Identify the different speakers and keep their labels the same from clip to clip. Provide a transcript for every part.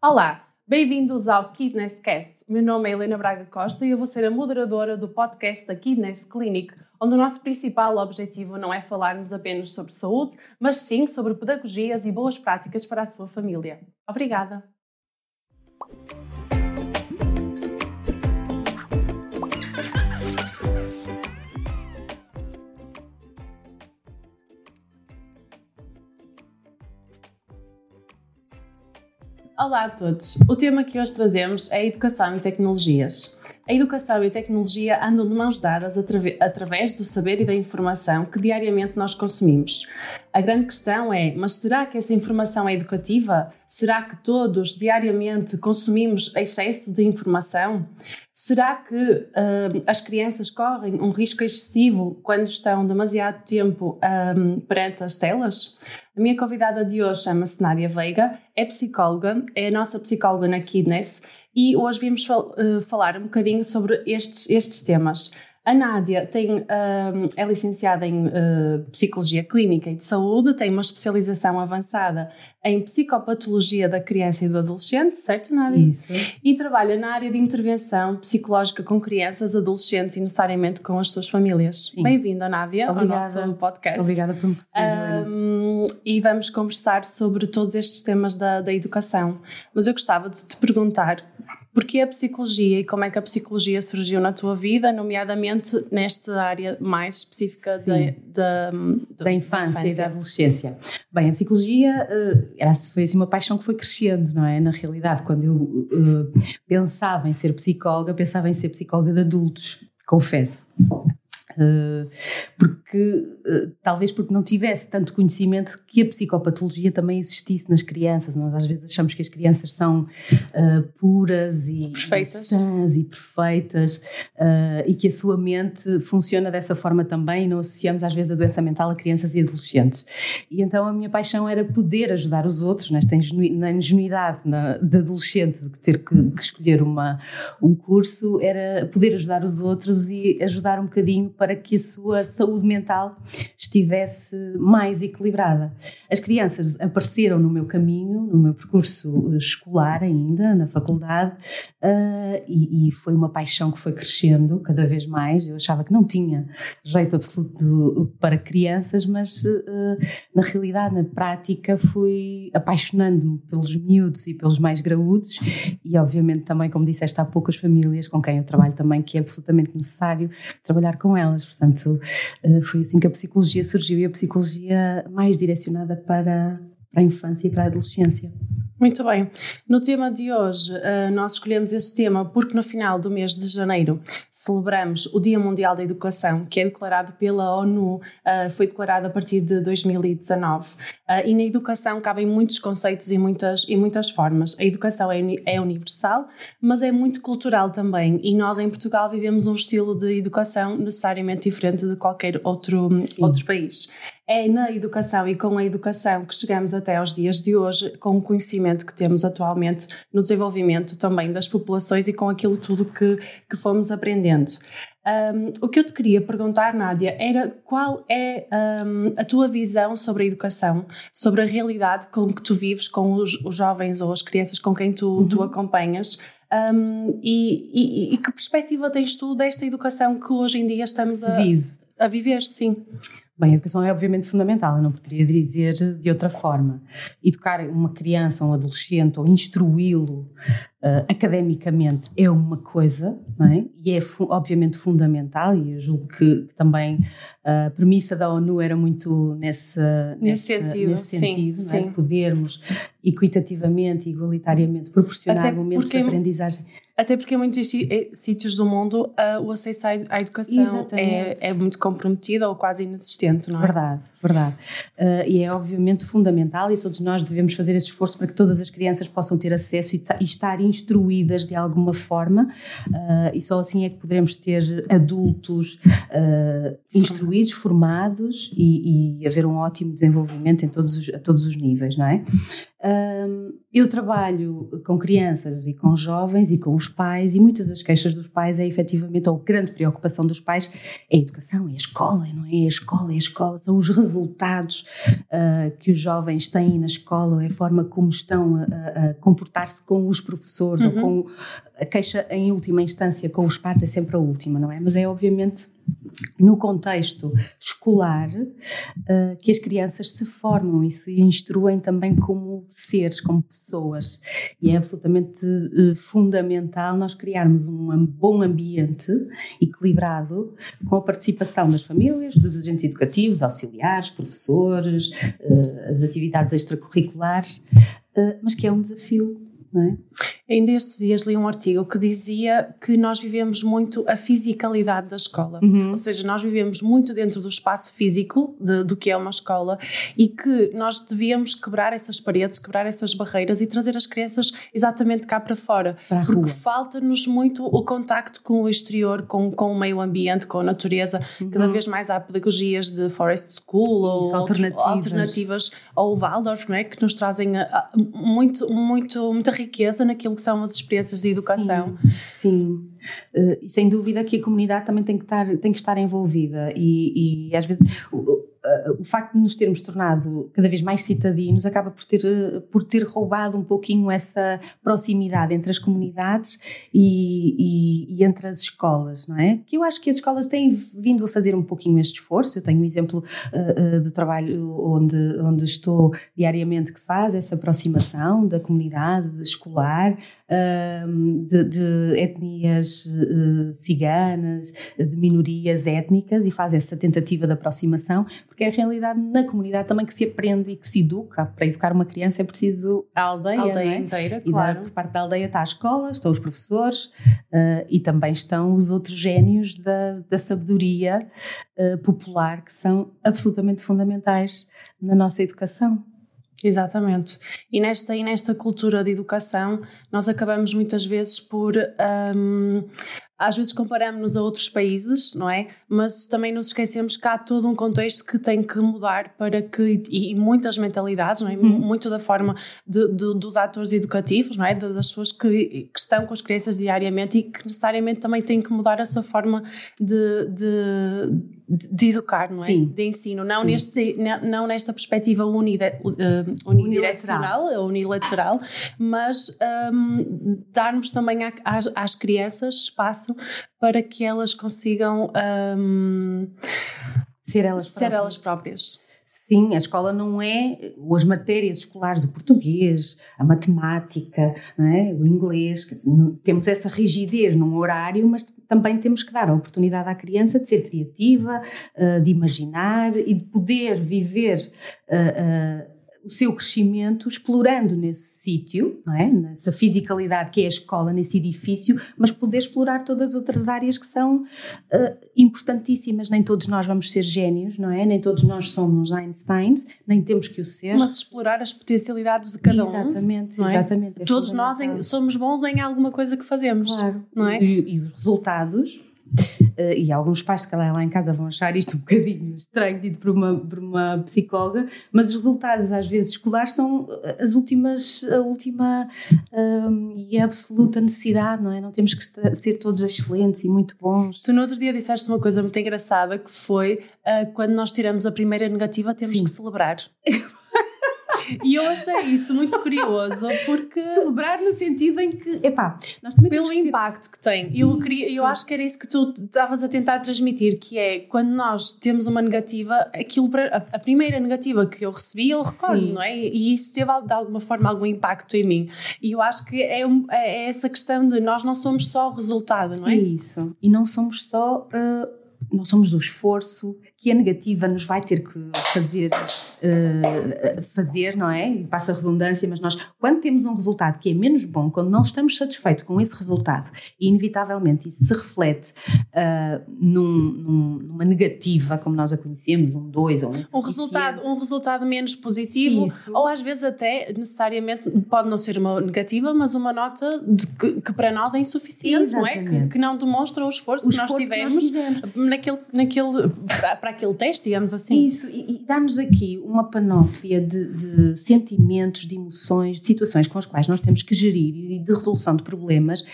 Speaker 1: Olá, bem-vindos ao Kidness Cast. Meu nome é Helena Braga Costa e eu vou ser a moderadora do podcast da Kidness Clinic, onde o nosso principal objetivo não é falarmos apenas sobre saúde, mas sim sobre pedagogias e boas práticas para a sua família. Obrigada! Olá a todos! O tema que hoje trazemos é Educação e Tecnologias. A educação e a tecnologia andam de mãos dadas através do saber e da informação que diariamente nós consumimos. A grande questão é: mas será que essa informação é educativa? Será que todos diariamente consumimos excesso de informação? Será que uh, as crianças correm um risco excessivo quando estão demasiado tempo um, perante as telas? A minha convidada de hoje chama-se Nádia Veiga, é psicóloga, é a nossa psicóloga na Kidness e hoje vimos fal uh, falar um bocadinho sobre estes, estes temas. A Nádia tem, é licenciada em uh, Psicologia Clínica e de Saúde, tem uma especialização avançada em Psicopatologia da Criança e do Adolescente, certo, Nádia?
Speaker 2: Isso.
Speaker 1: E trabalha na área de intervenção psicológica com crianças, adolescentes e necessariamente com as suas famílias. Bem-vinda, Nádia,
Speaker 2: Obrigada.
Speaker 1: ao nosso podcast.
Speaker 2: Obrigada por me receber,
Speaker 1: um, E vamos conversar sobre todos estes temas da, da educação. Mas eu gostava de te perguntar Porquê a psicologia e como é que a psicologia surgiu na tua vida, nomeadamente nesta área mais específica da,
Speaker 2: da, da, infância, infância, e da adolescência? Bem, a psicologia uh, foi assim uma paixão que foi crescendo, não é? Na realidade, quando eu uh, pensava em ser psicóloga, pensava em ser psicóloga de adultos, confesso. Uh, porque uh, talvez porque não tivesse tanto conhecimento que a psicopatologia também existisse nas crianças. Nós às vezes achamos que as crianças são uh, puras e
Speaker 1: perfeitas.
Speaker 2: sãs e perfeitas e que a sua mente funciona dessa forma também e não associamos às vezes a doença mental a crianças e adolescentes. E então a minha paixão era poder ajudar os outros nesta na ingenuidade na, de adolescente de ter que, que escolher uma, um curso, era poder ajudar os outros e ajudar um bocadinho para que a sua saúde mental estivesse mais equilibrada. As crianças apareceram no meu caminho, no meu percurso escolar ainda, na faculdade, uh, e, e, foi uma paixão que foi crescendo cada vez mais. Eu achava que não tinha jeito absoluto para crianças, mas uh, na realidade, na prática, fui apaixonando-me pelos miúdos e pelos mais graúdos, e obviamente também, como disseste há pouco, as famílias com quem eu trabalho também, que é absolutamente necessário trabalhar com elas. Portanto, eh, foi assim que a psicologia surgiu e a psicologia mais direcionada para, para a infância e para a adolescência.
Speaker 1: Muito bem. No tema de hoje, eh, nós escolhemos este tema porque no final do mês de janeiro celebramos o Dia Mundial da Educação, que é declarado pela ONU, eh, foi declarado a partir de 2019. E na educação cabem muitos conceitos e muitas, e muitas formas. A educação é, é universal, mas é muito cultural também. E nós em Portugal vivemos um estilo de educação necessariamente diferente de qualquer outro, outro país é na educação e com a educação que chegamos até aos dias de hoje, com o conhecimento que temos atualmente no desenvolvimento também das populações e com aquilo tudo que, que fomos aprendendo. Um, o que eu te queria perguntar, Nádia, era qual é um, a tua visão sobre a educação, sobre a realidade com que tu vives com os, os jovens ou as crianças com quem tu, uhum. tu acompanhas. Um, e, e, e, que perspectiva tens tu desta educação que hoje em dia estamos a, a viver? Sim.
Speaker 2: Bem, a educação é obviamente fundamental, eu não poderia dizer de outra forma. Educar uma criança, um adolescente ou instruí-lo uh, academicamente é uma coisa, é? e é fu obviamente fundamental, e eu julgo que também a premissa da ONU era muito nesse,
Speaker 1: nesse
Speaker 2: nessa,
Speaker 1: sentido,
Speaker 2: nesse sentido
Speaker 1: sim,
Speaker 2: é?
Speaker 1: sim.
Speaker 2: Equitativamente e igualitariamente proporcionar Até momentos de aprendizagem.
Speaker 1: Até porque em muitos eh, sítios do mundo uh, o acesso à, educação é, é, muito comprometido ou quase inexistente, não é?
Speaker 2: Verdade, verdade. Uh, e é obviamente fundamental e todos nós devemos fazer esse esforço para que todas as crianças possam ter acesso e, e estar instruídas de alguma forma uh, e só assim é que poderemos ter adultos instruídos, formados e, e, haver um ótimo desenvolvimento em todos os, a todos os níveis, não é? Um, eu trabalho com crianças e com jovens e com os pais, e muitas das queixas dos pais é efetivamente, ou a grande preocupação dos pais, é a educação, é a escola, não é? É a escola, é a escola, são os resultados uh, que os jovens têm na escola, é a forma como estão a, a comportar-se com os professores uhum. ou com a queixa em última instância com os pares é sempre a última, não é? Mas é obviamente no contexto escolar uh, que as crianças se formam e se instruem também como seres, como pessoas. E é absolutamente uh, fundamental nós criarmos um bom ambiente equilibrado com a participação das famílias, dos agentes educativos, auxiliares, professores, uh, as atividades extracurriculares, mas que é um desafio é?
Speaker 1: Ainda estes dias li um artigo que dizia que nós vivemos muito a fisicalidade da escola,
Speaker 2: uhum.
Speaker 1: ou seja, nós vivemos muito dentro do espaço físico de, do que é uma escola e que nós devíamos quebrar essas paredes, quebrar essas barreiras e trazer as crianças exatamente cá para fora,
Speaker 2: para
Speaker 1: porque falta-nos muito o contacto com o exterior, com, com o meio ambiente, com a natureza. Uhum. Cada vez mais há pedagogias de forest school
Speaker 2: Isso, ou alternativas.
Speaker 1: alternativas ou Waldorf, não é? que nos trazem a, a, muito, muito, muita riqueza naquilo que são as experiências de educação.
Speaker 2: Sim, sim. Uh, e sem dúvida que a comunidade também tem que estar, tem que estar envolvida e, e às vezes o facto de nos termos tornado cada vez mais citadinos acaba por ter, eh, por ter roubado um pouquinho essa proximidade entre as comunidades e, e, e, entre as escolas, não é? Que eu acho que as escolas têm vindo a fazer um pouquinho este esforço. Eu tenho um exemplo uh, uh, do trabalho onde, onde estou diariamente que faz essa aproximação da comunidade escolar, uh, de, de, etnias ciganas, de minorias étnicas e faz essa tentativa de aproximação porque é a realidade na comunidade também que se aprende e que se educa. Para educar uma criança é preciso a aldeia,
Speaker 1: a aldeia
Speaker 2: é?
Speaker 1: inteira,
Speaker 2: e
Speaker 1: claro.
Speaker 2: Da, por parte da aldeia está a escola, estão os professores uh, e também estão os outros génios da, da sabedoria uh, popular que são absolutamente fundamentais na nossa educação.
Speaker 1: Exatamente. E nesta, e nesta cultura de educação, nós acabamos muitas vezes por um, às vezes comparamos-nos a outros países, não é? Mas também nos esquecemos que há todo um contexto que tem que mudar para que, e, muitas mentalidades, não é? Uhum. Muito da forma de, de, dos atores educativos, não é? Das pessoas que, que, estão com as crianças diariamente e que necessariamente também têm que mudar a sua forma de, de, de educar, não é?
Speaker 2: Sim.
Speaker 1: De ensino, não, neste, não nesta perspectiva unide, uh, unidirecional, unilateral. unilateral, mas um, darmos também às, às crianças espaço espaço para que elas consigam um,
Speaker 2: ser, elas,
Speaker 1: ser
Speaker 2: próprias.
Speaker 1: elas próprias.
Speaker 2: Sim, a escola não é as matérias escolares, o português, a matemática, é? o inglês. Temos essa rigidez num horário, mas também temos que dar a oportunidade à criança de ser criativa, eh, de imaginar e de poder viver eh, eh, o seu crescimento explorando nesse sítio, não é? nessa fisicalidade que é a escola, nesse edifício, mas poder explorar todas as outras áreas que são uh, importantíssimas. Nem todos nós vamos ser génios, não é? Nem todos nós somos Einsteins, nem temos que o ser.
Speaker 1: Mas explorar as potencialidades de cada
Speaker 2: exatamente,
Speaker 1: um.
Speaker 2: Exatamente, exatamente.
Speaker 1: É todos nós em, somos bons em alguma coisa que fazemos,
Speaker 2: claro.
Speaker 1: não é?
Speaker 2: E, e os resultados e alguns pais, se calhar, lá em casa vão achar isto um bocadinho estranho, dito por uma, por uma psicóloga, mas os resultados, às vezes, escolares são as últimas, a última um, e a absoluta necessidade, não é? Não temos que ser todos excelentes e muito bons.
Speaker 1: Tu, no outro dia, disseste uma coisa muito engraçada que foi uh, quando nós tiramos a primeira negativa, temos Sim. que celebrar. E eu achei isso muito curioso porque.
Speaker 2: Celebrar no sentido em que, epá,
Speaker 1: nós também Pelo impacto que tem. Eu, queria, eu acho que era isso que tu estavas a tentar transmitir, que é quando nós temos uma negativa, aquilo a, a primeira negativa que eu recebi, eu recordo, Sim. não é? E isso teve de alguma forma algum impacto em mim. E eu acho que é, é essa questão de nós não somos só o resultado, não é?
Speaker 2: É isso. E não somos só. Uh, não somos o esforço que a negativa nos vai ter que fazer, uh, fazer, não é? E passa a redundância, mas nós, quando temos um resultado que é menos bom, quando não estamos satisfeitos com esse resultado, e inevitavelmente isso se reflete uh, num, num, numa negativa, como nós a conhecemos, um 2 ou um
Speaker 1: um resultado Um resultado menos positivo,
Speaker 2: isso.
Speaker 1: ou às vezes até, necessariamente, pode não ser uma negativa, mas uma nota que, que, para nós é insuficiente, Exatamente. não é? Que, que, não demonstra o esforço, o que, esforço nós tivemos, que nós naquele, naquele, para, para aquele teste, digamos assim.
Speaker 2: Isso, e, e dá-nos aqui uma panóplia de, de, sentimentos, de emoções, de situações com as quais nós temos que gerir e de resolução de problemas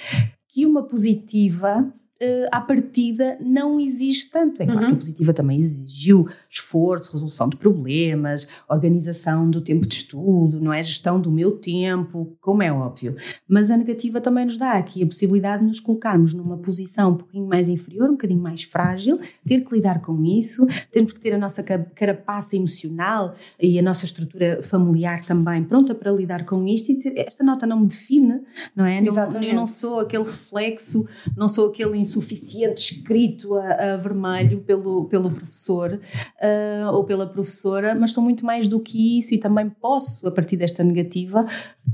Speaker 2: que uma positiva uh, à partida não exige tanto. É claro uhum. que a positiva também exigiu esforço, resolução de problemas, organização do tempo de estudo, não é? Gestão do meu tempo, como é óbvio. Mas a negativa também nos dá aqui a possibilidade de nos colocarmos numa posição um pouquinho mais inferior, um bocadinho mais frágil, ter que lidar com isso, temos que ter a nossa carapaça emocional e a nossa estrutura familiar também pronta para lidar com isto e dizer, esta nota não me define, não é? Não, eu não sou aquele reflexo, não sou aquele insuficiente escrito a, a vermelho pelo, pelo professor uh, ou pela professora, mas sou muito mais do que isso e também posso, a partir desta negativa,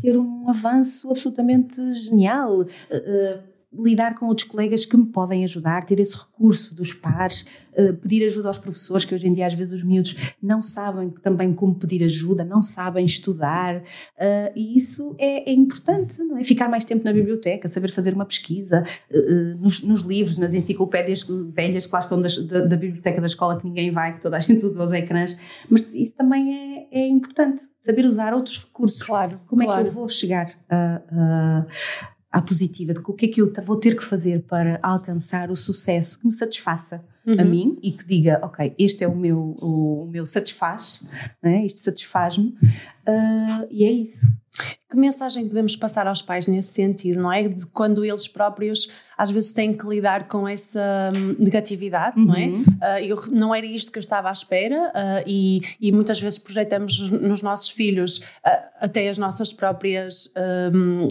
Speaker 2: ter um avanço absolutamente genial. Uh, lidar com outros colegas que me podem ajudar, ter esse recurso dos pares, uh, pedir ajuda aos professores, que hoje em dia às vezes os miúdos não sabem também como pedir ajuda, não sabem estudar, uh, e isso é, é, importante, não é? Ficar mais tempo na biblioteca, saber fazer uma pesquisa, uh, nos, nos, livros, nas enciclopédias velhas que lá estão das, da, da, biblioteca da escola que ninguém vai, que toda a gente usa os ecrãs, mas isso também é, é importante, saber usar outros recursos.
Speaker 1: Claro.
Speaker 2: Como
Speaker 1: claro.
Speaker 2: é que eu vou chegar a, a à positiva, de o que é que eu vou ter que fazer para alcançar o sucesso que me satisfaça uhum. a mim e que diga, ok, este é o meu, o, meu satisfaz, né? isto satisfaz-me, uh, e é isso.
Speaker 1: Que mensagem podemos passar aos pais nesse sentido, não é? De quando eles próprios às vezes têm que lidar com essa hum, negatividade, uhum. não é? Uh, eu, não era isto que eu estava à espera uh, e, e, muitas vezes projetamos nos nossos filhos uh, até as nossas próprias hum,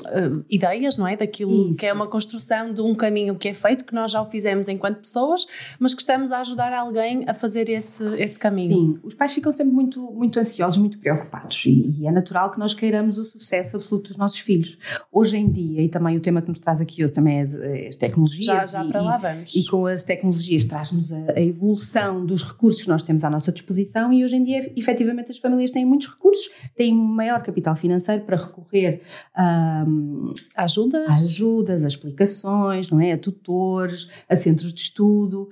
Speaker 1: ideias, não é? Daquilo Isso. que é uma construção de um caminho que é feito, que nós já o fizemos enquanto pessoas, mas que estamos a ajudar alguém a fazer esse, esse caminho.
Speaker 2: Sim, os pais ficam sempre muito, muito ansiosos, muito preocupados e, e é natural que nós queiramos o sucesso absoluto dos nossos filhos. Hoje em dia, e também o tema que nos traz aqui hoje também é, é tecnologias.
Speaker 1: Já, já e, para lá vamos.
Speaker 2: E, e com as tecnologias traz-nos a, a, evolução dos recursos que nós temos à nossa disposição e hoje em dia, efetivamente, as famílias têm muitos recursos, têm um maior capital financeiro para recorrer um,
Speaker 1: a ajudas.
Speaker 2: a ajudas, a explicações, não é? a tutores, a centros de estudo.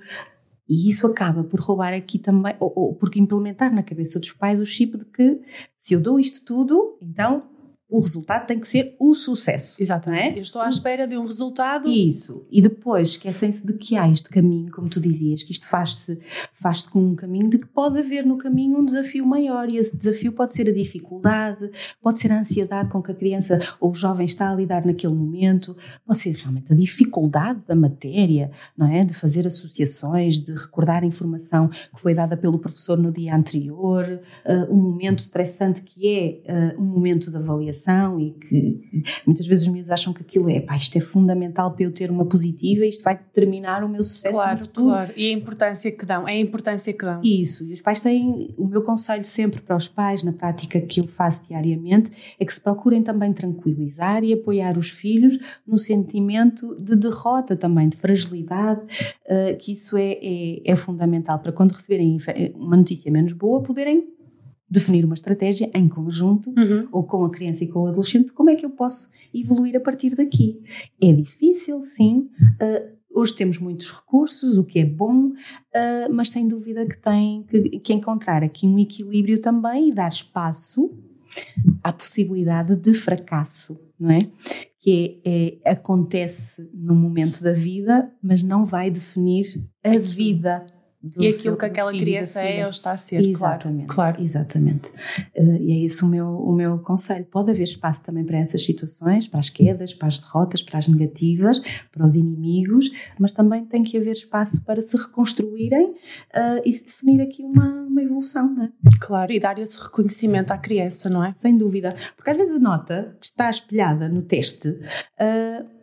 Speaker 2: E isso acaba por roubar aqui também, ou, ou por implementar na cabeça dos pais o chip de que se eu dou isto tudo, então o resultado tem que ser o sucesso.
Speaker 1: Exatamente. É? Eu estou à espera de um resultado.
Speaker 2: Isso. E depois esquecem-se de que há este caminho, como tu dizias, que isto faz-se faz com um caminho, de que pode haver no caminho um desafio maior. E esse desafio pode ser a dificuldade, pode ser a ansiedade com que a criança ou o jovem está a lidar naquele momento, pode ser realmente a dificuldade da matéria, não é? De fazer associações, de recordar a informação que foi dada pelo professor no dia anterior, uh, um momento estressante que é uh, um momento de avaliação e que muitas vezes os miúdos acham que aquilo é, pá, isto é fundamental para eu ter uma positiva, isto vai determinar o meu sucesso
Speaker 1: claro,
Speaker 2: no futuro.
Speaker 1: Claro, e a importância que dão, é a importância que dão.
Speaker 2: Isso, e os pais têm, o meu conselho sempre para os pais, na prática que eu faço diariamente, é que se procurem também tranquilizar e apoiar os filhos no sentimento de derrota também, de fragilidade, uh, que isso é, é, é fundamental para quando receberem uma notícia menos boa, poderem definir uma estratégia em conjunto, uhum. ou com a criança e com o adolescente, como é que eu posso evoluir a partir daqui. É difícil, sim. Uh, hoje temos muitos recursos, o que é bom, uh, mas sem dúvida que tem que, que, encontrar aqui um equilíbrio também e dar espaço à possibilidade de fracasso, não é? Que é, é acontece num momento da vida, mas não vai definir a vida
Speaker 1: e aquilo que aquela criança é ou está a ser,
Speaker 2: exatamente,
Speaker 1: claro. claro.
Speaker 2: Exatamente. Uh, e é esse o meu, o meu conselho. Pode haver espaço também para essas situações, para as quedas, para as derrotas, para as negativas, para os inimigos, mas também tem que haver espaço para se reconstruírem uh, e se definir aqui uma, uma evolução, não é?
Speaker 1: Claro, e dar esse reconhecimento à criança, não é?
Speaker 2: Sem dúvida. Porque às vezes a nota que está espelhada no teste. Uh,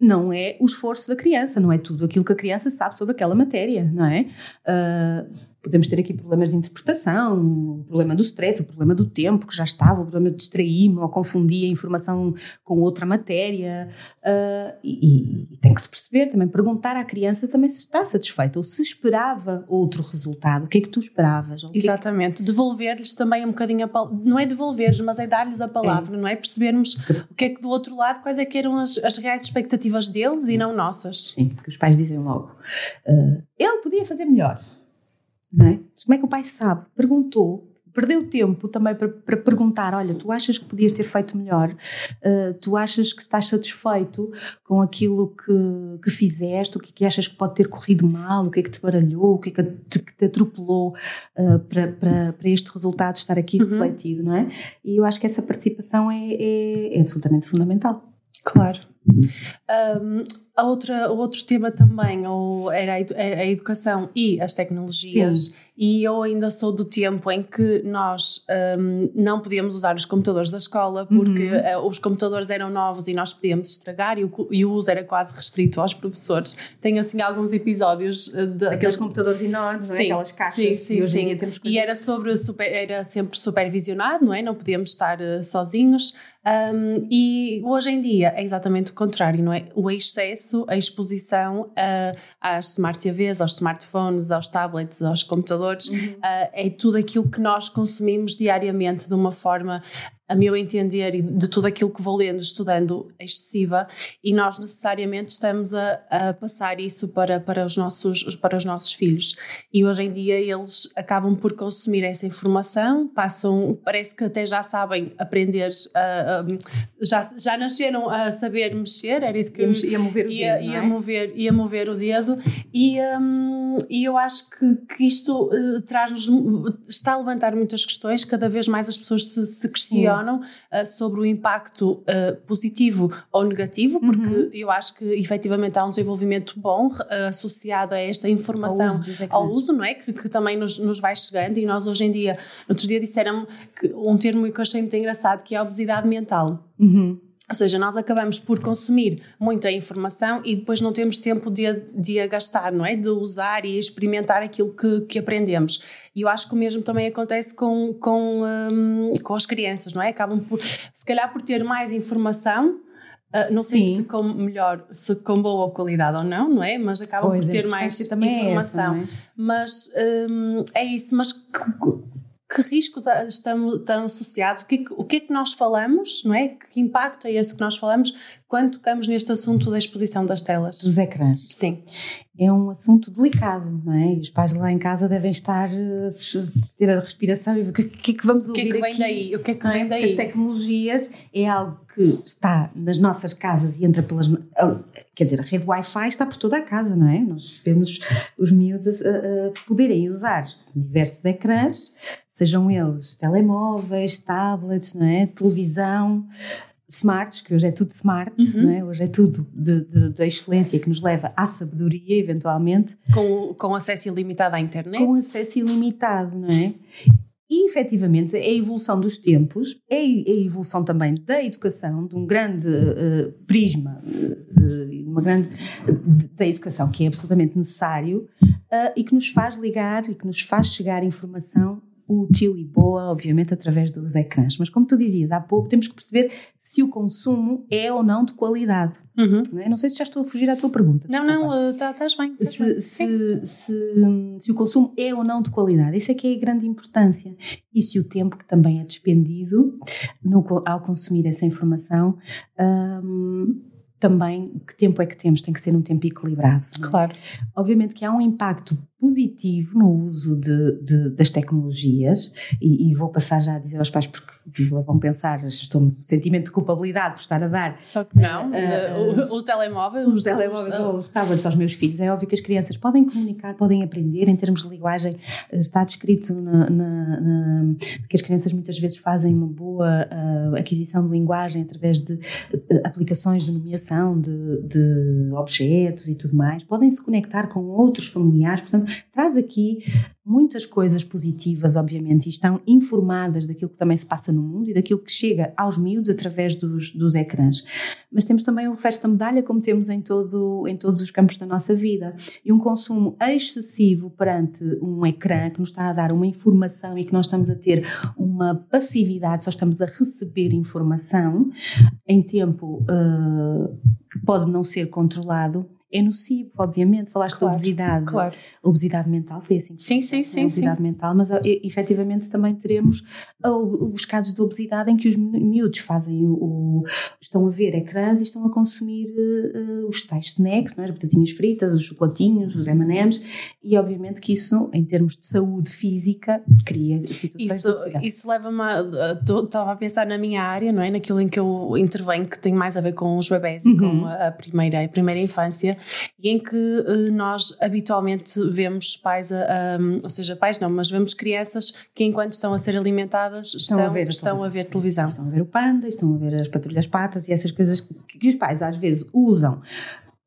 Speaker 2: não é o esforço da criança, não é tudo aquilo que a criança sabe sobre aquela matéria, não é? Uh, podemos ter aqui problemas de interpretação, o problema do stress, o problema do tempo que já estava, o problema de distrair-me ou confundir a informação com outra matéria. Uh, e, e, tem que se perceber também, perguntar à criança também se está satisfeita ou se esperava outro resultado. O que é que tu esperavas?
Speaker 1: Exatamente.
Speaker 2: É que...
Speaker 1: Devolver-lhes também um bocadinho a palavra. Não é devolver-lhes, mas é dar-lhes a palavra, é. não é? Percebermos o que é que do outro lado, quais é que eram as, as reais expectativas deles e não nossas.
Speaker 2: Sim, porque os pais dizem logo: uh, ele podia fazer melhor. É? Como é que o pai sabe? Perguntou, perdeu tempo também para, para, perguntar: olha, tu achas que podias ter feito melhor? Uh, tu achas que estás satisfeito com aquilo que, que fizeste? O que é que achas que pode ter corrido mal? O que é que te baralhou? O que é que te, que te atropelou uh, para, para, para este resultado estar aqui uhum. refletido, não é? E eu acho que essa participação é, é, é absolutamente fundamental.
Speaker 1: Claro. Um, a outra, o outro tema também ou era a, educação e as tecnologias. Sim. E eu ainda sou do tempo em que nós um, não podíamos usar os computadores da escola porque uhum. uh, os computadores eram novos e nós podíamos estragar e o, e o uso era quase restrito aos professores. Tenho assim alguns episódios
Speaker 2: eh, de, aqueles de, computadores enormes, sim, é? aquelas caixas. Sim, sim, e hoje sim. em dia temos coisas...
Speaker 1: E era sobre super, era sempre supervisionado, não é? Não podíamos estar uh, sozinhos. Um, e hoje em dia é exatamente o contrário, não é? O excesso, a exposição uh, às smart TVs, aos smartphones, aos tablets, aos computadores, uhum. uh, é tudo aquilo que nós consumimos diariamente de uma forma a meu entender, e de tudo aquilo que vou lendo, estudando, excessiva, e nós necessariamente estamos a, a, passar isso para, para, os nossos, para os nossos filhos. E hoje em dia eles acabam por consumir essa informação, passam, parece que até já sabem aprender, uh, uh, já, já nasceram a saber mexer, era isso que
Speaker 2: ia, ia mover o
Speaker 1: ia,
Speaker 2: dedo.
Speaker 1: Ia, é? mover, ia mover o dedo, e, um, e eu acho que, que isto uh, traz-nos, está a levantar muitas questões, cada vez mais as pessoas se, se questionam questionam uh, sobre o impacto uh, positivo ou negativo, porque uhum. eu acho que efetivamente há um desenvolvimento bom uh, associado a esta informação, ao uso, ao uso não é? Que, que também nos, nos, vai chegando e nós hoje em dia, outro dia disseram um termo que eu achei muito engraçado, que é a obesidade mental.
Speaker 2: Uhum.
Speaker 1: Ou seja, nós acabamos por consumir muita informação e depois não temos tempo de, de a gastar, não é? De usar e experimentar aquilo que, que aprendemos. E eu acho que o mesmo também acontece com, com, um, com as crianças, não é? Acabam por, se calhar, por ter mais informação. Uh, não sei Sim. se com melhor, se com boa qualidade ou não, não é? Mas acabam pois por ter mais informação. É essa, é? Mas um, é isso, mas que riscos estão, estão associados, o que, é que, o que é que nós falamos, não é? Que impacto é esse que nós falamos quando tocamos neste assunto da exposição das telas?
Speaker 2: Dos ecrãs.
Speaker 1: Sim.
Speaker 2: É um assunto delicado, não é? E os pais lá em casa devem estar eh, a ter a respiração e ver o que, que é que vamos ouvir
Speaker 1: O que é que vem
Speaker 2: aqui?
Speaker 1: daí? O que é que vem daí?
Speaker 2: As tecnologias é algo que está nas nossas casas e entra pelas... Quer dizer, a rede Wi-Fi está por toda a casa, não é? Nós vemos os miúdos a, a poderem usar diversos ecrãs, sejam eles telemóveis, tablets, não é? televisão, smarts, que hoje é tudo smart, uhum. não é? hoje é tudo de, excelência que nos leva à sabedoria, eventualmente.
Speaker 1: Com, com acesso ilimitado à internet.
Speaker 2: Com acesso ilimitado, não é? E, efetivamente, é a evolução dos tempos, é a evolução também da educação, de um grande uh, prisma, uh, uma grande uh, da educação que é absolutamente necessário e que nos faz ligar e que nos faz chegar informação útil e boa, obviamente, através dos ecrãs. Mas, como tu dizias há pouco, temos que perceber se o consumo é ou não de qualidade.
Speaker 1: Uhum.
Speaker 2: Não, é? não, sei se já estou a fugir à tua pergunta.
Speaker 1: Não, desculpa. não, estás tá, bem.
Speaker 2: se, bem. Se, se, se, o consumo é ou não de qualidade, isso é que é a grande importância. E se o tempo que também é despendido no, ao consumir essa informação. Um, também que tempo é que temos, tem que ser um tempo equilibrado.
Speaker 1: É? Claro.
Speaker 2: Obviamente que há um impacto positivo no uso de, de, das tecnologias e, e, vou passar já a dizer aos pais porque vão pensar, estou um sentimento de culpabilidade por estar a dar.
Speaker 1: Só que não, uh, o, o, telemóvel.
Speaker 2: Os, os telemóveis ou os tablets aos meus filhos. É óbvio que as crianças podem comunicar, podem aprender em termos de linguagem. Está descrito na, na, na, que as crianças muitas vezes fazem uma boa uh, aquisição de linguagem através de uh, aplicações de nomeação de, de objetos e tudo mais. Podem se conectar com outros familiares, portanto traz aqui muitas coisas positivas, obviamente, e estão informadas daquilo que também se passa no mundo e daquilo que chega aos miúdos através dos, dos ecrãs. Mas temos também o resto da medalha, como temos em, todo, em todos os campos da nossa vida. E um consumo excessivo perante um ecrã que nos está a dar uma informação e que nós estamos a ter uma passividade, só estamos a receber informação em tempo uh, que pode não ser controlado, é nocivo, obviamente. Falaste claro, da obesidade. Claro. Obesidade mental, foi assim.
Speaker 1: Sim, sim, sim.
Speaker 2: Obesidade
Speaker 1: sim.
Speaker 2: mental, mas e, efetivamente também teremos os casos de obesidade em que os miúdos fazem o, o estão a ver ecrãs e estão a consumir uh, os tais snacks, não é? as batatinhas fritas, os chocolatinhos, os M&M's e obviamente que isso, em termos de saúde física, cria situações
Speaker 1: isso, Isso leva-me a... Estava a pensar na minha área, não é? Naquilo em que eu intervenho, que tem mais a ver com os bebés uhum. e com a primeira, a primeira infância e em que uh, nós habitualmente vemos pais, a, ou seja, pais não, mas vemos crianças que enquanto estão a ser alimentadas estão, estão, a, ver estão a ver televisão.
Speaker 2: Estão a ver o panda, estão a ver as patrulhas patas e essas coisas que os pais às vezes usam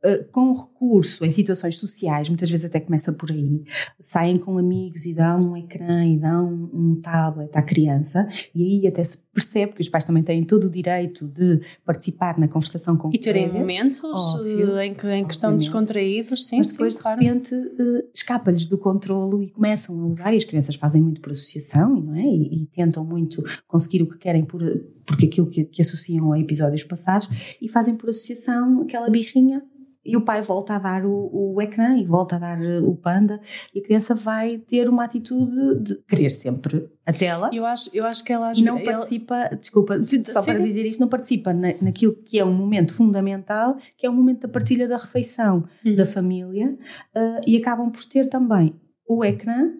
Speaker 2: Uh, com recurso em situações sociais, muitas vezes até começa por aí, saem com amigos e dão um ecrã e dão um tablet à criança, e aí até se percebe que os pais também têm todo o direito de participar na conversação com
Speaker 1: E terem momentos óbvio, em que, em que estão descontraídos, sim,
Speaker 2: mas depois
Speaker 1: sim,
Speaker 2: de repente uh, escapa-lhes do controlo e começam a usar, e as crianças fazem muito por associação, não é? E, e tentam muito conseguir o que querem por, porque aquilo que, que associam a episódios passados, e fazem por associação aquela birrinha e o pai volta a dar o, o ecrã e volta a dar eh, o panda e a criança vai ter uma atitude de querer sempre a tela.
Speaker 1: Eu acho, eu acho que ela
Speaker 2: não participa, desculpa, só para dizer isto, não participa na, naquilo que é um momento fundamental, que é o momento da partilha da refeição uhum. da família uh, e acabam por ter também o ecrã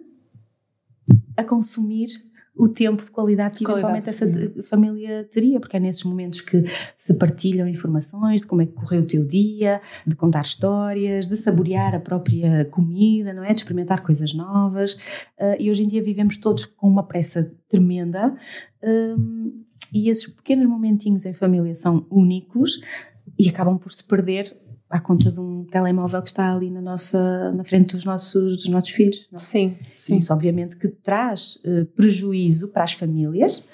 Speaker 2: a consumir o tempo de qualidade que eventualmente essa família teria, porque é nesses momentos que se partilham informações de como é que correu o teu dia, de contar histórias, de saborear a própria comida, não é? De experimentar coisas novas. Uh, e hoje em dia vivemos todos com uma pressa tremenda. Um, e esses pequenos momentinhos em família são únicos e acabam por se perder à conta de um telemóvel que está ali na nossa na frente dos nossos dos nossos filhos.
Speaker 1: Não? É? Sim, sim.
Speaker 2: Isso obviamente que traz uh, prejuízo para as famílias,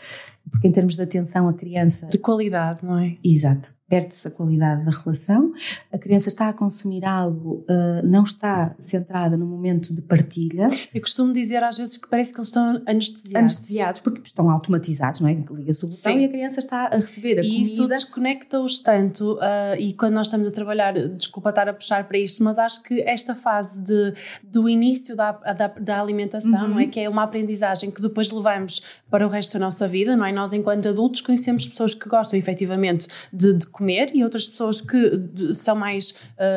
Speaker 2: porque em termos de atenção à criança
Speaker 1: de qualidade, não é?
Speaker 2: Exato perde-se a qualidade da relação, a criança está a consumir algo, uh, não está centrada no momento de partilha.
Speaker 1: Eu costumo dizer às vezes que parece que eles estão anestesiados.
Speaker 2: Anestesiados, porque estão automatizados, não é? Liga-se o botão Sim. e a criança está a receber a
Speaker 1: e
Speaker 2: comida.
Speaker 1: E isso desconecta-os tanto, uh, e quando nós estamos a trabalhar, desculpa estar a puxar para isto, mas acho que esta fase de, do início da, da, da alimentação, uhum. não é? Que é uma aprendizagem que depois levamos para o resto da nossa vida, não é? Nós, enquanto adultos, conhecemos pessoas que gostam efetivamente de, de comer e outras pessoas que são mais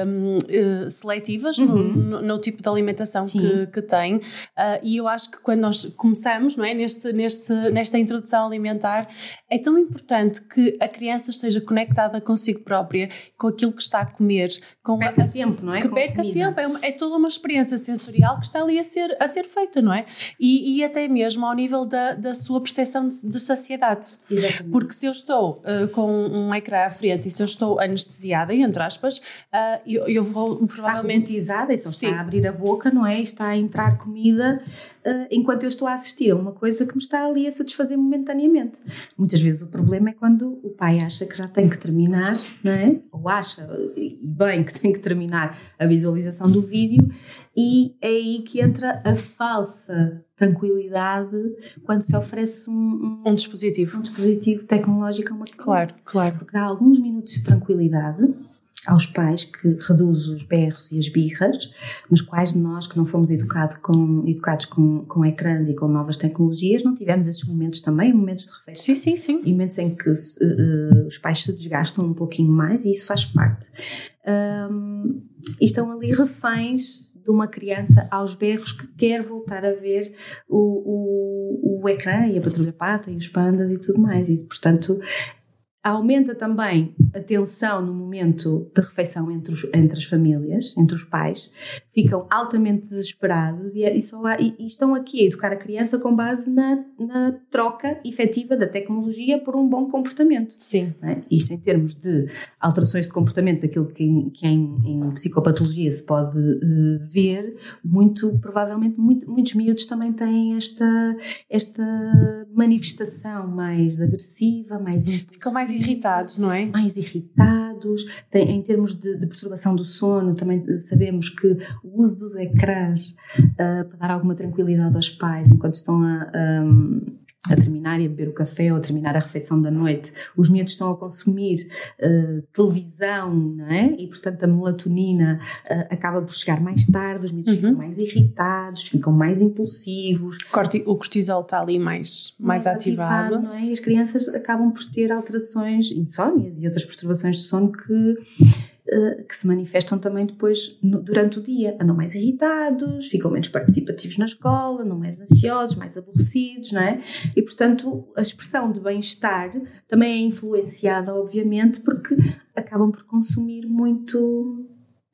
Speaker 1: um, uh, seletivas uhum. no, no, no, tipo de alimentação que, que têm. Uh, e eu acho que quando nós começamos, não é, neste, neste, nesta introdução alimentar, é tão importante que a criança esteja conectada consigo própria, com aquilo que está a comer, com
Speaker 2: perca a, tempo, não é?
Speaker 1: Que com perca tempo, é, uma, é, toda uma experiência sensorial que está ali a ser, a ser feita, não é? E, e até mesmo ao nível da, da sua percepção de, de saciedade.
Speaker 2: Exatamente.
Speaker 1: Porque se eu estou uh, com um ecrã à frente e se eu estou anestesiada, entre aspas, uh, eu, eu vou
Speaker 2: provavelmente. Está robotizada e só está a abrir a boca, não é? E está a entrar comida uh, enquanto eu estou a assistir a uma coisa que me está ali a satisfazer momentaneamente. Muitas vezes o problema é quando o pai acha que já tem que terminar, não é? Ou acha, e bem, que tem que terminar a visualização do vídeo, e é aí que entra a falsa tranquilidade quando se oferece um,
Speaker 1: um, um dispositivo.
Speaker 2: Um dispositivo tecnológico a uma.
Speaker 1: Claro, claro.
Speaker 2: Porque dá alguns minutos de tranquilidade aos pais que reduz os berros e as birras, mas quais de nós que não fomos educado com, educados com, com ecrãs e com novas tecnologias não tivemos esses momentos também, momentos de refeição?
Speaker 1: Sim, sim, sim.
Speaker 2: E momentos em que uh, os pais se desgastam um pouquinho mais e isso faz parte. Um, e estão ali reféns de uma criança aos berros que quer voltar a ver o, o, o ecrã e a patrulha pata e os pandas e tudo mais. E, portanto, Aumenta também a tensão no momento de refeição entre, os, entre as famílias, entre os pais, ficam altamente desesperados e, é, e, há, e, e estão aqui a educar a criança com base na, na troca efetiva da tecnologia por um bom comportamento.
Speaker 1: Sim.
Speaker 2: É? Isto em termos de alterações de comportamento, daquilo que, em, que em, em psicopatologia se pode uh, ver, muito provavelmente muito, muitos miúdos também têm esta, esta manifestação mais agressiva, mais impulsiva.
Speaker 1: Mais irritados, não é?
Speaker 2: Mais irritados. Tem, em termos de, de, perturbação do sono, também sabemos que o uso dos ecrãs uh, para dar alguma tranquilidade aos pais enquanto estão a. Um, a terminar e a beber o café ou a terminar a refeição da noite, os miúdos estão a consumir uh, televisão, não é? E portanto a melatonina uh, acaba por chegar mais tarde, os miúdos uhum. ficam mais irritados, ficam mais impulsivos.
Speaker 1: O cortisol está ali mais, mais, mais ativado. ativado.
Speaker 2: não é? E as crianças acabam por ter alterações, insónias e outras perturbações de sono que que se manifestam também depois no, durante o dia. Andam mais irritados, ficam menos participativos na escola, andam mais ansiosos, mais aborrecidos, não é? E, portanto, a expressão de bem-estar também é influenciada, obviamente, porque acabam por consumir muito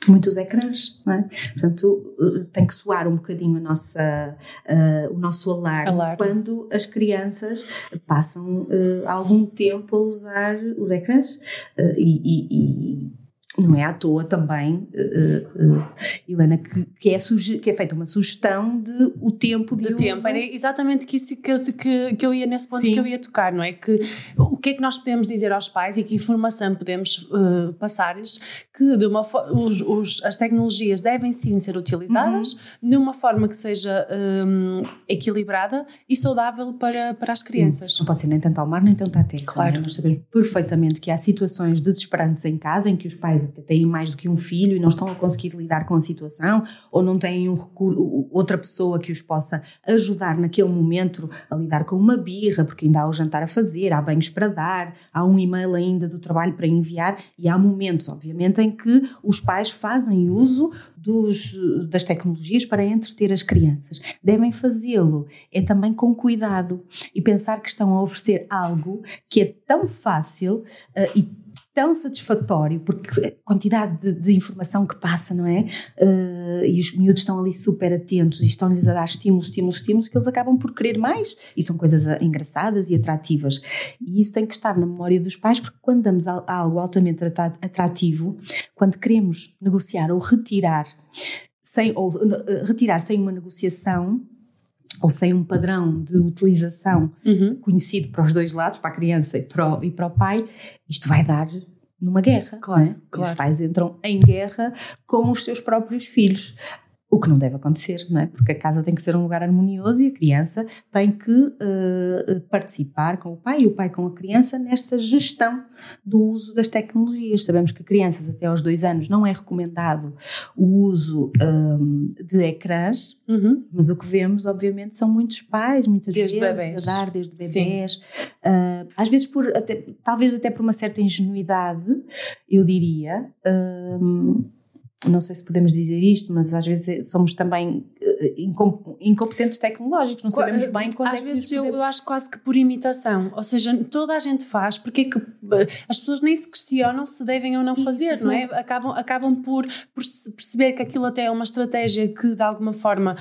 Speaker 2: muitos ecrãs, não é? Portanto, eh, tem que soar um bocadinho a nossa, uh, o nosso alarme, alarme, quando as crianças passam uh, algum tempo a usar os ecrãs uh, e, e, e não é à toa também, uh, uh, Helena, que, que, é que é feita uma sugestão de o tempo de, de uso. tempo.
Speaker 1: Era exatamente que isso que eu, que, que eu ia nesse ponto Sim. que eu ia tocar, não é? Que o que é que nós podemos dizer aos pais e que informação podemos uh, passar-lhes que de uma os, os, as tecnologias devem sim ser utilizadas uhum. de uma forma que seja um, equilibrada e saudável para, para as crianças.
Speaker 2: Sim. Não pode ser nem tanto ao mar nem tanto à terra. Claro. É? Nós sabemos perfeitamente que há situações desesperantes em casa em que os pais têm mais do que um filho e não estão a conseguir lidar com a situação ou não têm um recurso, outra pessoa que os possa ajudar naquele momento a lidar com uma birra, porque ainda há o jantar a fazer, há banhos para dar, há um e-mail ainda do trabalho para enviar e há momentos, obviamente, em que os pais fazem uso dos, das tecnologias para entreter as crianças. Devem fazê-lo, é também com cuidado e pensar que estão a oferecer algo que é tão fácil uh, e tão satisfatório, porque a quantidade de, de informação que passa, não é? Uh, e os miúdos estão ali super atentos e estão-lhes a dar estímulos, estímulos, estímulos, que eles acabam por querer mais e são coisas engraçadas e atrativas. E isso tem que estar na memória dos pais, porque quando damos algo altamente atrativo, quando queremos negociar ou retirar, sem, ou uh, retirar sem uma negociação, ou sem um padrão de utilização uhum. conhecido para os dois lados, para a criança e para o, e para o pai, isto vai dar numa guerra. Claro, é? claro. Os pais entram em guerra com os seus próprios filhos. O que não deve acontecer, não é? Porque a casa tem que ser um lugar harmonioso e a criança tem que uh, participar com o pai e o pai com a criança nesta gestão do uso das tecnologias. Sabemos que crianças até aos dois anos não é recomendado o uso um, de ecrãs, uhum. mas o que vemos, obviamente, são muitos pais, muitas desde vezes, bebés. a dar desde bebés. Uh, às vezes, por, até, talvez até por uma certa ingenuidade, eu diria. Um, não sei se podemos dizer isto, mas às vezes somos também eh, incompetentes tecnológicos, não sabemos bem quando
Speaker 1: às
Speaker 2: é
Speaker 1: que vezes eu, eu, acho quase que por imitação, ou seja, toda a gente faz, porque é que eh, as pessoas nem se questionam se devem ou não fazer, Isso, não é? Acabam, acabam por, por perceber que aquilo até é uma estratégia que de alguma forma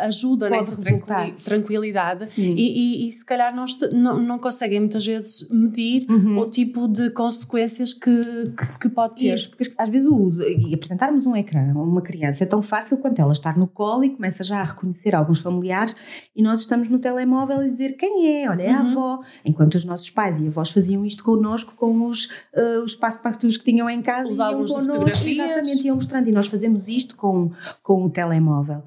Speaker 1: ajuda Pode nessa resultar. tranquilidade e, e, e, se calhar não, não, não, conseguem muitas vezes medir uhum. o tipo de consequências que, que, que pode ter.
Speaker 2: Isso, porque às vezes o uso e apresentarmos um ecrã a uma criança é tão fácil quanto ela estar no colo e começa já a reconhecer alguns familiares e nós estamos no telemóvel a dizer quem é, olha, é a uhum. avó. Enquanto os nossos pais e avós faziam isto connosco com os, uh, os passaportes que tinham em casa
Speaker 1: os álbuns de fotografias.
Speaker 2: Exatamente, iam mostrando. E nós fazemos isto com, com o telemóvel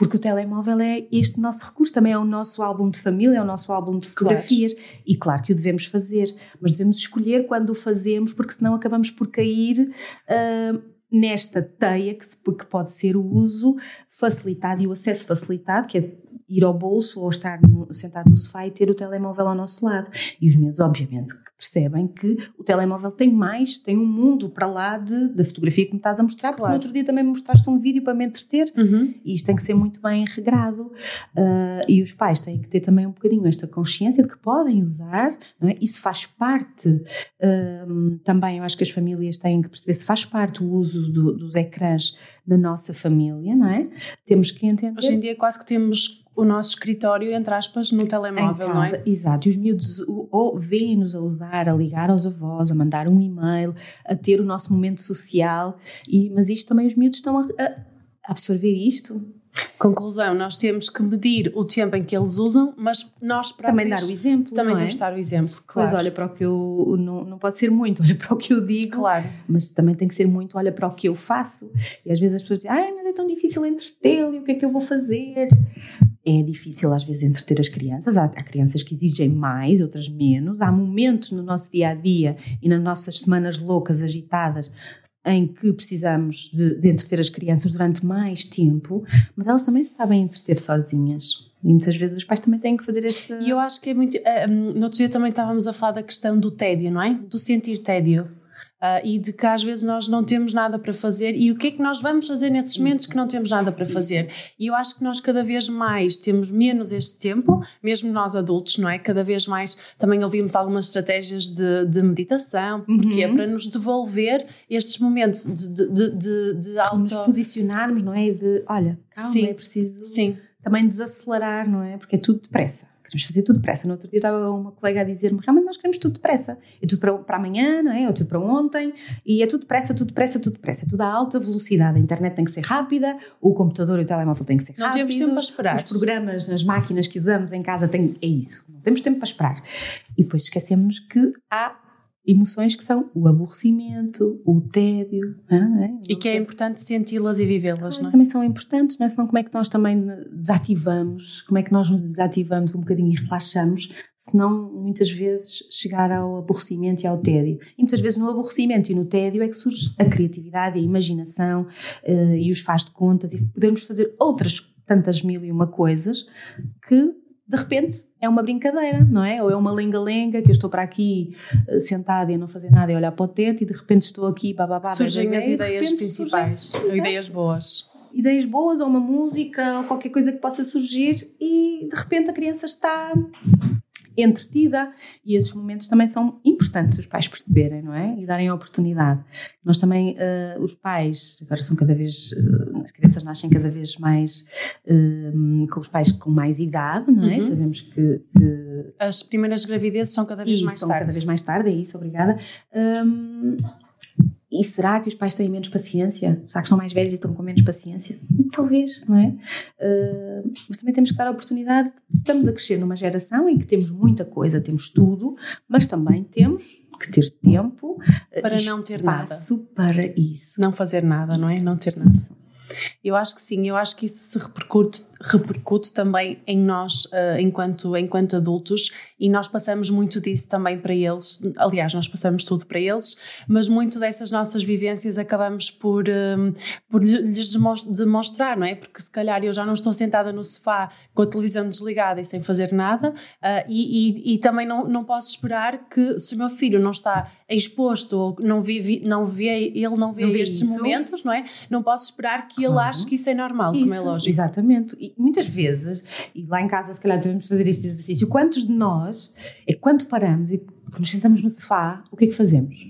Speaker 2: porque o telemóvel é este nosso recurso, também é o nosso álbum de família, é o nosso álbum de fotografias. Claro. E claro que o devemos fazer, mas devemos escolher quando o fazemos, porque senão acabamos por cair. Uh, nesta teia que, se, que pode ser o uso facilitado e o acesso facilitado, que é ir ao bolso ou estar no, sentado no sofá e ter o telemóvel ao nosso lado. E os miúdos, obviamente, percebem que o telemóvel tem mais, tem um mundo para lá de, da fotografia que me estás a mostrar, porque no outro dia também me mostraste um vídeo para me entreter
Speaker 1: Uhum.
Speaker 2: e isto tem que ser muito bem regrado Ah, e os pais têm que ter também um bocadinho esta consciência de que podem usar, não é? Isso faz parte ahm, também, eu acho que as famílias têm que perceber se faz parte o uso do- dos ecrãs na nossa família, não é? Temos que entender
Speaker 1: Hoje em dia quase que temos o nosso escritório, entre aspas, no telemóvel,
Speaker 2: em
Speaker 1: não
Speaker 2: casa,
Speaker 1: é?
Speaker 2: Exato, e os miúdos ou veem-nos a usar, a ligar aos avós, a mandar um e-mail, a ter o nosso momento social, e, mas isto também os miúdos estão a, a absorver isto.
Speaker 1: Conclusão, nós temos que medir o tempo em que eles usam, mas nós
Speaker 2: Também
Speaker 1: próprios
Speaker 2: dar o exemplo.
Speaker 1: também
Speaker 2: é?
Speaker 1: temos de dar o exemplo,
Speaker 2: Pois
Speaker 1: claro.
Speaker 2: olha para o que eu. Não, não pode ser muito, olha para o que eu digo,
Speaker 1: Claro.
Speaker 2: mas também tem que ser muito, olha para o que eu faço. E às vezes as pessoas dizem, ai, mas é tão difícil entretê-lo, e o que é que eu vou fazer? É difícil às vezes entreter as crianças. Há, há crianças que exigem mais, outras menos. Há momentos no nosso dia a dia e nas nossas semanas loucas, agitadas, em que precisamos de, de entreter as crianças durante mais tempo, mas elas também sabem entreter sozinhas. E muitas vezes os pais também têm que fazer este.
Speaker 1: E eu acho que é muito. eh, hum, no outro dia também estávamos a falar da questão do tédio, não é? Do sentir tédio. Ah, e de que às vezes nós não temos nada para fazer e o que é que nós vamos fazer nesses momentos que não temos nada para fazer e eu acho que nós cada vez mais temos menos este tempo, mesmo nós adultos, não é? Cada vez mais também ouvimos algumas estratégias de, de meditação, porque é
Speaker 2: Uhum.
Speaker 1: para nos devolver estes momentos de, de, de, de, de
Speaker 2: nos
Speaker 1: auto...
Speaker 2: posicionarmos, não é? De, olha, calma,
Speaker 1: Sim.
Speaker 2: é preciso
Speaker 1: Sim,
Speaker 2: também desacelerar, não é? Porque é tudo depressa. Queremos fazer tudo depressa. No outro dia estava uma colega a dizer-me, realmente nós queremos tudo depressa. É tudo para, para amanhã, não é? Ou tudo para ontem. E é tudo depressa, tudo depressa, tudo depressa. É tudo a alta velocidade. A internet tem que ser rápida, o computador e o telemóvel têm que ser
Speaker 1: Não
Speaker 2: rápidos.
Speaker 1: temos tempo para esperar.
Speaker 2: Os programas nas máquinas que usamos em casa têm, é isso. Não temos tempo para esperar. E depois esquecemos que há emoções que são o aborrecimento, o tédio. não é?
Speaker 1: e que é importante senti-las e vivê-las, não é?
Speaker 2: Também são importantes, não é? Senão como é que nós também desativamos, como é que nós nos desativamos um bocadinho e relaxamos, se não muitas vezes chegar ao aborrecimento e ao tédio. E muitas vezes no aborrecimento e no tédio é que surge a criatividade, a imaginação eh, e os faz de contas e podemos fazer outras tantas mil e uma coisas que de repente é uma brincadeira, não é? Ou é uma lenga-lenga que eu estou para aqui eh, sentada e não fazer nada e olhar para o teto e de repente estou aqui, bababá,
Speaker 1: Surgem as
Speaker 2: de
Speaker 1: ideias
Speaker 2: surgem-
Speaker 1: principais,
Speaker 2: Exato
Speaker 1: ideias boas.
Speaker 2: ideias boas ou uma música ou qualquer coisa que possa surgir e de repente a criança está entretida e esses momentos também são importantes os pais perceberem, não é? E darem a oportunidade. Nós também, eh, os pais, agora são cada vez, eh, as crianças nascem cada vez mais eh, com os pais com mais idade, não é?
Speaker 1: Uhum.
Speaker 2: Sabemos que, que
Speaker 1: As primeiras gravidezes são cada vez
Speaker 2: e
Speaker 1: mais
Speaker 2: são
Speaker 1: tarde.
Speaker 2: cada vez mais tarde, é isso, obrigada. Hum, e será que os pais têm menos paciência? Será que estão mais velhos e estão com menos paciência? Talvez, não é? Hum, mas também temos que dar a oportunidade. Estamos a crescer numa geração em que temos muita coisa, temos tudo, mas também temos que ter tempo eh,
Speaker 1: Para não ter nada.
Speaker 2: para isso.
Speaker 1: Não fazer nada, não é? Não ter nada. Eu acho que sim, eu acho que isso se repercute, repercute também em nós eh, enquanto, enquanto adultos e nós passamos muito disso também para eles. Aliás, nós passamos tudo para eles, mas muito dessas nossas vivências acabamos por, eh, por lhe- lhes demons- demonstrar, não é? Porque se calhar eu já não estou sentada no sofá com a televisão desligada e sem fazer nada ah, e, e- e também não, não posso esperar que se o meu filho não está exposto ou não vive, não vê, ele não vê,
Speaker 2: Não vê
Speaker 1: estes
Speaker 2: isso.
Speaker 1: momentos, não é? Não posso esperar que ele
Speaker 2: Claro.
Speaker 1: ache que isso é normal, como é
Speaker 2: Isso,
Speaker 1: lógico.
Speaker 2: Exatamente. E muitas vezes, e lá em casa se calhar devemos fazer este exercício, quantos de nós, é quando paramos e nos sentamos no sofá, o que é que fazemos?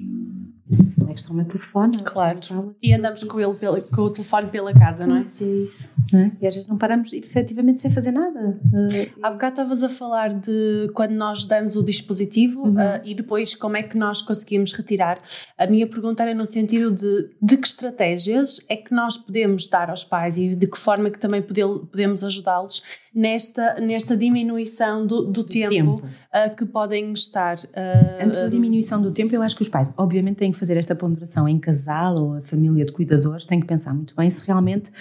Speaker 2: Extra o meu telefone.
Speaker 1: Claro.
Speaker 2: Fala,
Speaker 1: E andamos com, ele pela- com o telefone pela casa, não é?
Speaker 2: Pois, é isso. Não é? E às vezes não paramos efetivamente sem fazer nada. Uh,
Speaker 1: Há bocado estavas a falar de quando nós damos o dispositivo
Speaker 2: Uhum.
Speaker 1: ah, e depois como é que nós conseguimos retirar. A minha pergunta era no sentido de de que estratégias é que nós podemos dar aos pais e de que forma é que também pode- podemos ajudá-los nesta, nesta diminuição do, do tempo,
Speaker 2: tempo.
Speaker 1: ah, que podem estar.
Speaker 2: Antes da diminuição do tempo, eu acho que os pais, obviamente, têm que fazer esta ponderação em casal ou a família de cuidadores, têm que pensar muito bem se realmente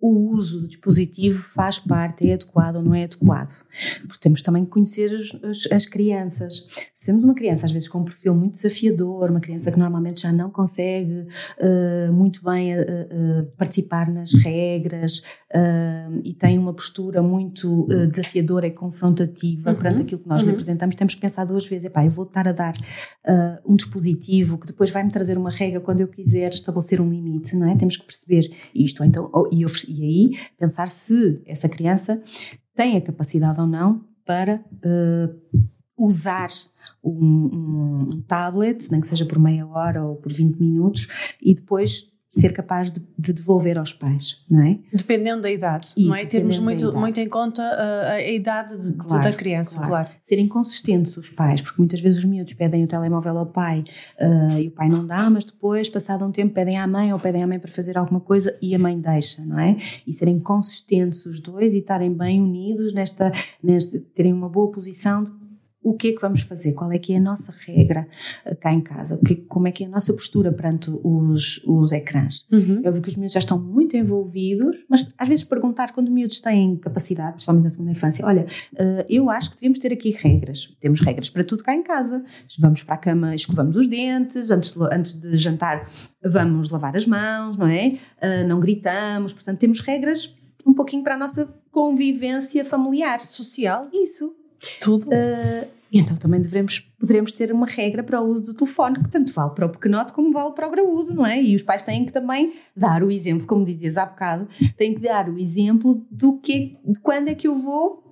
Speaker 2: o uso do dispositivo faz parte, é adequado ou não é adequado. Porque temos também que conhecer as, as, as, crianças. Se temos uma criança, às vezes, com um perfil muito desafiador, uma criança que normalmente já não consegue uh, muito bem uh, uh, participar nas regras e tem uma postura muito desafiadora e confrontativa uhum. perante aquilo que nós uhum. lhe apresentamos, temos que pensar duas vezes: epá, eu vou estar a dar um dispositivo que depois vai me trazer uma regra quando eu quiser estabelecer um limite, não é? Temos que perceber isto, então, ou, e e aí pensar se essa criança tem a capacidade ou não para uh, usar um, um, tablet, nem que seja por meia hora ou por 20 minutos, e depois ser capaz de, de, devolver aos pais, não é?
Speaker 1: Dependendo da idade, Isso, não é? Termos muito, muito em conta a, a idade de, claro, da criança, claro. claro.
Speaker 2: Serem consistentes os pais, porque muitas vezes os miúdos pedem o telemóvel ao pai uh, e o pai não dá, mas depois, passado um tempo, pedem à mãe ou pedem à mãe para fazer alguma coisa e a mãe deixa, não é? E serem consistentes os dois e estarem bem unidos nesta, nesta terem uma boa posição de o que é que vamos fazer, qual é que é a nossa regra eh, cá em casa, que, como é que é a nossa postura perante os, os ecrãs. Uhum. Eu vi que os miúdos já estão muito envolvidos, mas às vezes perguntar quando miúdos têm capacidade, principalmente na segunda infância, olha, uh, eu acho que devíamos ter aqui regras, temos regras para tudo cá em casa, vamos para a cama, escovamos os dentes, antes de, antes de jantar vamos lavar as mãos, não é? Uh, não gritamos, portanto temos regras um pouquinho para a nossa convivência familiar.
Speaker 1: Social.
Speaker 2: Isso.
Speaker 1: Tudo.
Speaker 2: Uh, então também devemos, poderemos ter uma regra para o uso do telefone, que tanto vale para o pequenote como vale para o graúdo, não é? E os pais têm que também dar o exemplo, como dizias há bocado, têm que dar o exemplo do que, de quando é que eu vou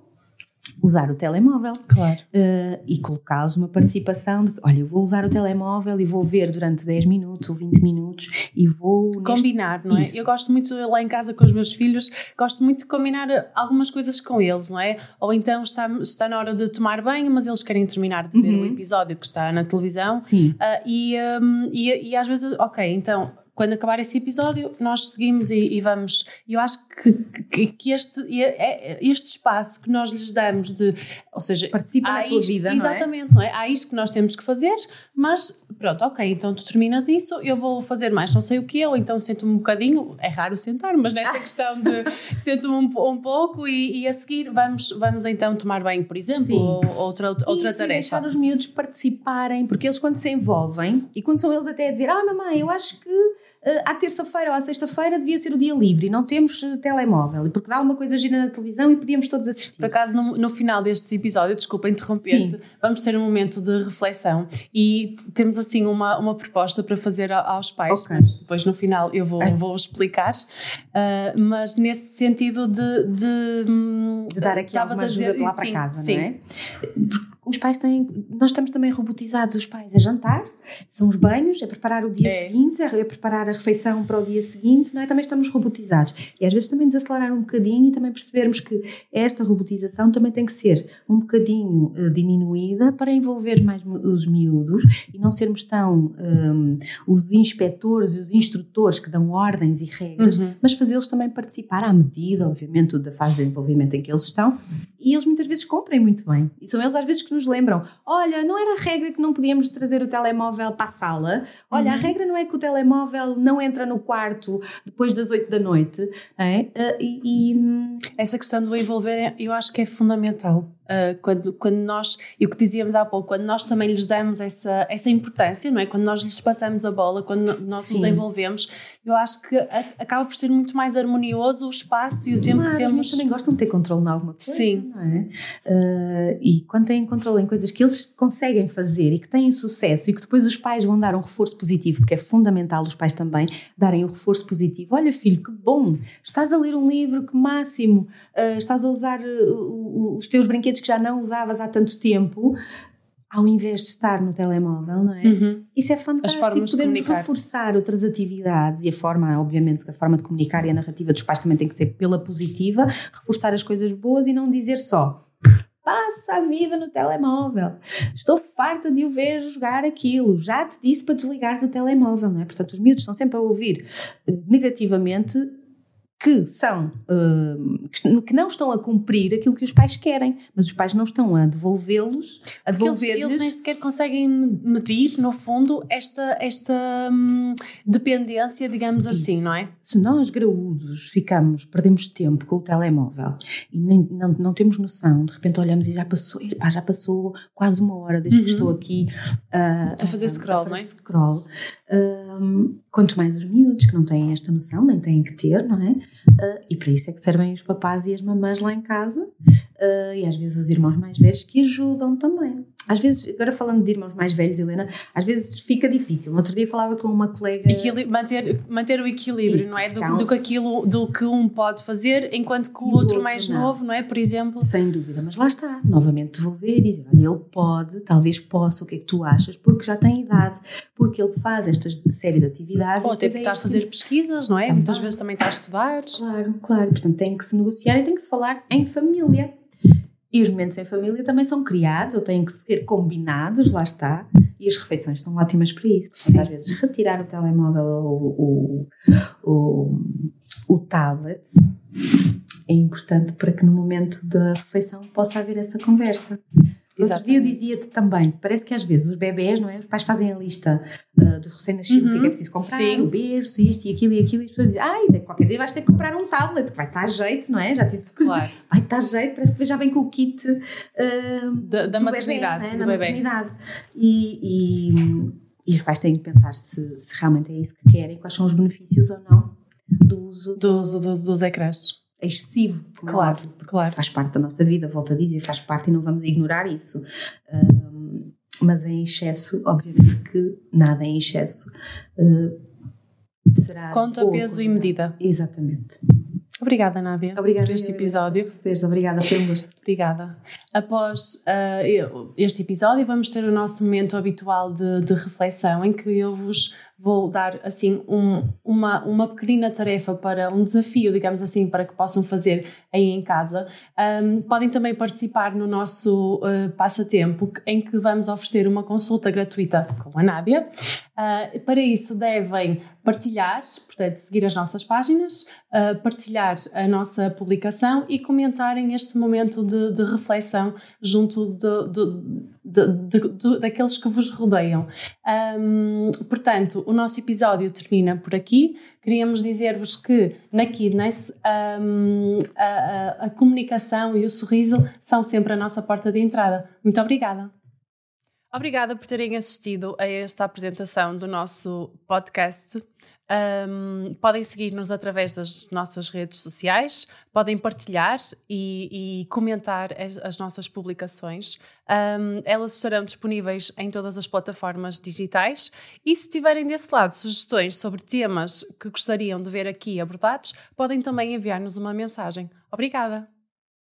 Speaker 2: usar o telemóvel.
Speaker 1: Claro.
Speaker 2: Uh, e colocá-los uma participação de, olha, eu vou usar o telemóvel e vou ver durante 10 minutos ou 20 minutos e vou...
Speaker 1: Combinar, neste... não é? Isso. Eu gosto muito, lá em casa com os meus filhos, gosto muito de combinar algumas coisas com eles, não é? Ou então está, está na hora de tomar banho, mas eles querem terminar de ver uhum. o episódio que está na televisão.
Speaker 2: Sim.
Speaker 1: Uh, e, um, e, e às vezes, ok, então quando acabar esse episódio, nós seguimos e, e vamos. Eu acho que, que, que, este, é, este espaço que nós lhes damos de. Ou seja,
Speaker 2: participa na tua vida,
Speaker 1: não
Speaker 2: é?
Speaker 1: Exatamente, não é? Há isto que nós temos que fazer, mas pronto, ok, então tu terminas isso, eu vou fazer mais não sei o que, ou então sento-me um bocadinho. É raro sentar, mas nessa questão de sento-me um, um, pouco e, e, a seguir vamos, vamos então tomar banho, por exemplo, Sim. ou outra, outra
Speaker 2: isso,
Speaker 1: tarefa.
Speaker 2: deixar os miúdos participarem, porque eles quando se envolvem, e quando são eles até a dizer, ah, mamãe, eu acho que à terça-feira ou à sexta-feira devia ser o dia livre e não temos uh, telemóvel, porque dá uma coisa gira na televisão e podíamos todos assistir.
Speaker 1: Por acaso, no, no final deste episódio, desculpa interromper-te, vamos ter um momento de reflexão e temos assim uma, uma proposta para fazer aos pais, okay. depois no final eu vou, vou explicar, uh, mas nesse sentido de, de,
Speaker 2: de dar aqui alguma ajuda dizer, lá para sim, casa, sim. não é? Os pais têm. Nós estamos também robotizados, os pais. É jantar, são os banhos, é preparar o dia é. seguinte, é preparar a refeição para o dia seguinte, não é? Também estamos robotizados. E às vezes também desacelerar um bocadinho e também percebermos que esta robotização também tem que ser um bocadinho uh, diminuída para envolver mais os miúdos e não sermos tão um, os inspectores e os instrutores que dão ordens e regras, uhum. mas fazê-los também participar à medida, obviamente, da fase de desenvolvimento em que eles estão. E eles muitas vezes comprem muito bem. E são eles às vezes que nos lembram: olha, não era a regra que não podíamos trazer o telemóvel para a sala? Olha, uhum. a regra não é que o telemóvel não entra no quarto depois das 8 da noite. É? Uh, e, e... Hum,
Speaker 1: Essa questão do envolver, eu acho que é fundamental. Uh, quando, quando nós, e o que dizíamos há pouco, quando nós também lhes damos essa, essa importância, não é? Quando nós lhes passamos a bola, quando nós Sim. nos envolvemos, eu acho que a, acaba por ser muito mais harmonioso o espaço e o tempo que temos.
Speaker 2: também gostam de ter controle em alguma coisa,
Speaker 1: Sim.
Speaker 2: não é? Uh, e quando têm controle em coisas que eles conseguem fazer e que têm sucesso e que depois os pais vão dar um reforço positivo, porque é fundamental os pais também darem o um reforço positivo. Olha, filho, que bom! Estás a ler um livro, que máximo! Uh, estás a usar os teus brinquedos que já não usavas há tanto tempo, ao invés de estar no telemóvel, não é?
Speaker 1: Uhum.
Speaker 2: Isso é fantástico. Podemos reforçar outras atividades e a forma, obviamente, a forma de comunicar e a narrativa dos pais também tem que ser pela positiva, reforçar as coisas boas e não dizer só passa a vida no telemóvel. Estou farta de o ver jogar aquilo. Já te disse para desligares o telemóvel, não é? Portanto, os miúdos estão sempre a ouvir eh, negativamente que são uh, que não estão a cumprir aquilo que os pais querem, mas os pais não estão a devolvê-los, a devolver
Speaker 1: eles, eles, nem sequer conseguem medir, no fundo, esta, esta hum, dependência, digamos Isso. assim, não é?
Speaker 2: Se nós graúdos ficamos, perdemos tempo com o telemóvel e nem, não, não temos noção, de repente olhamos e já passou, pá, já passou quase uma hora desde uhum. que estou aqui
Speaker 1: uh, a fazer scroll, a fazer não é?
Speaker 2: Scroll. Quanto mais os miúdos que não têm esta noção, nem têm que ter, não é? Uh, e para isso é que servem os papás e as mamães lá em casa uh, e às vezes os irmãos mais velhos que ajudam também às vezes, agora falando de irmãos mais velhos, Helena, às vezes fica difícil. No outro dia falava com uma colega.
Speaker 1: Equili manter, manter o equilíbrio, Isso, não é? Do, do, que aquilo, do que um pode fazer, enquanto que o, outro, outro, mais não. novo, não é? Por exemplo.
Speaker 2: Sem dúvida, mas lá está. Novamente devolver e dizer: olha, ele pode, talvez possa, o que é que tu achas? Porque já tem idade, porque ele faz esta série de atividades.
Speaker 1: Ou até que é está a fazer pesquisas, não é? Também. Muitas vezes também está a estudar.
Speaker 2: Claro, claro. Portanto, tem que se negociar e tem que se falar em família. E os momentos em família também são criados ou têm que ser combinados, lá está. E as refeições são ótimas para isso. Portanto, às vezes retirar o telemóvel ou o, o, o tablet é importante para que no momento da refeição possa haver essa conversa. Outro dia dizia-te também, parece que às vezes os bebés, não é? Os pais fazem a lista uh, do recém-nascido, uhum. o que é que é uhum. preciso comprar, Sim. o berço, isto e aquilo e aquilo, e as pessoas dizem, ai, qualquer dia vais ter que comprar um tablet, que vai estar a jeito, não é? Já tive claro. vai estar a jeito, parece que já vem com o kit uh,
Speaker 1: da, da maternidade,
Speaker 2: bebê, é? da bebê. maternidade. E, e, e, os pais têm que pensar se, se realmente é isso que querem, quais são os benefícios ou não do uso,
Speaker 1: do uso do, dos ecrãs
Speaker 2: excessivo.
Speaker 1: Claro, é claro.
Speaker 2: Faz parte da nossa vida, volto a dizer, faz parte e não vamos ignorar isso. Um, mas em excesso, obviamente que nada em excesso uh, será.
Speaker 1: Conta pouco, peso e medida.
Speaker 2: Exatamente.
Speaker 1: Obrigada, Nádia,
Speaker 2: obrigada,
Speaker 1: por este episódio.
Speaker 2: Recebeste, obrigada, foi um gosto.
Speaker 1: Obrigada. Após uh, este episódio, vamos ter o nosso momento habitual de, de reflexão, em que eu vos vou dar assim um, uma, uma pequenina tarefa para um desafio, digamos assim, para que possam fazer aí em casa. Um, podem também participar no nosso uh, passatempo, em que vamos oferecer uma consulta gratuita com a Nábia. Uh, para isso devem partilhar, portanto, seguir as nossas páginas, uh, partilhar a nossa publicação e comentarem este momento de, de reflexão junto de, de, de, daqueles que vos rodeiam. Um, portanto, o nosso episódio termina por aqui. Queríamos dizer-vos que na Kidness um, a, a, a comunicação e o sorriso são sempre a nossa porta de entrada. Muito obrigada. Obrigada por terem assistido a esta apresentação do nosso podcast. Um, podem seguir-nos através das nossas redes sociais, podem partilhar e, e comentar as, as, nossas publicações. Um, elas estarão disponíveis em todas as plataformas digitais. E se tiverem desse lado sugestões sobre temas que gostariam de ver aqui abordados, podem também enviar-nos uma mensagem. Obrigada!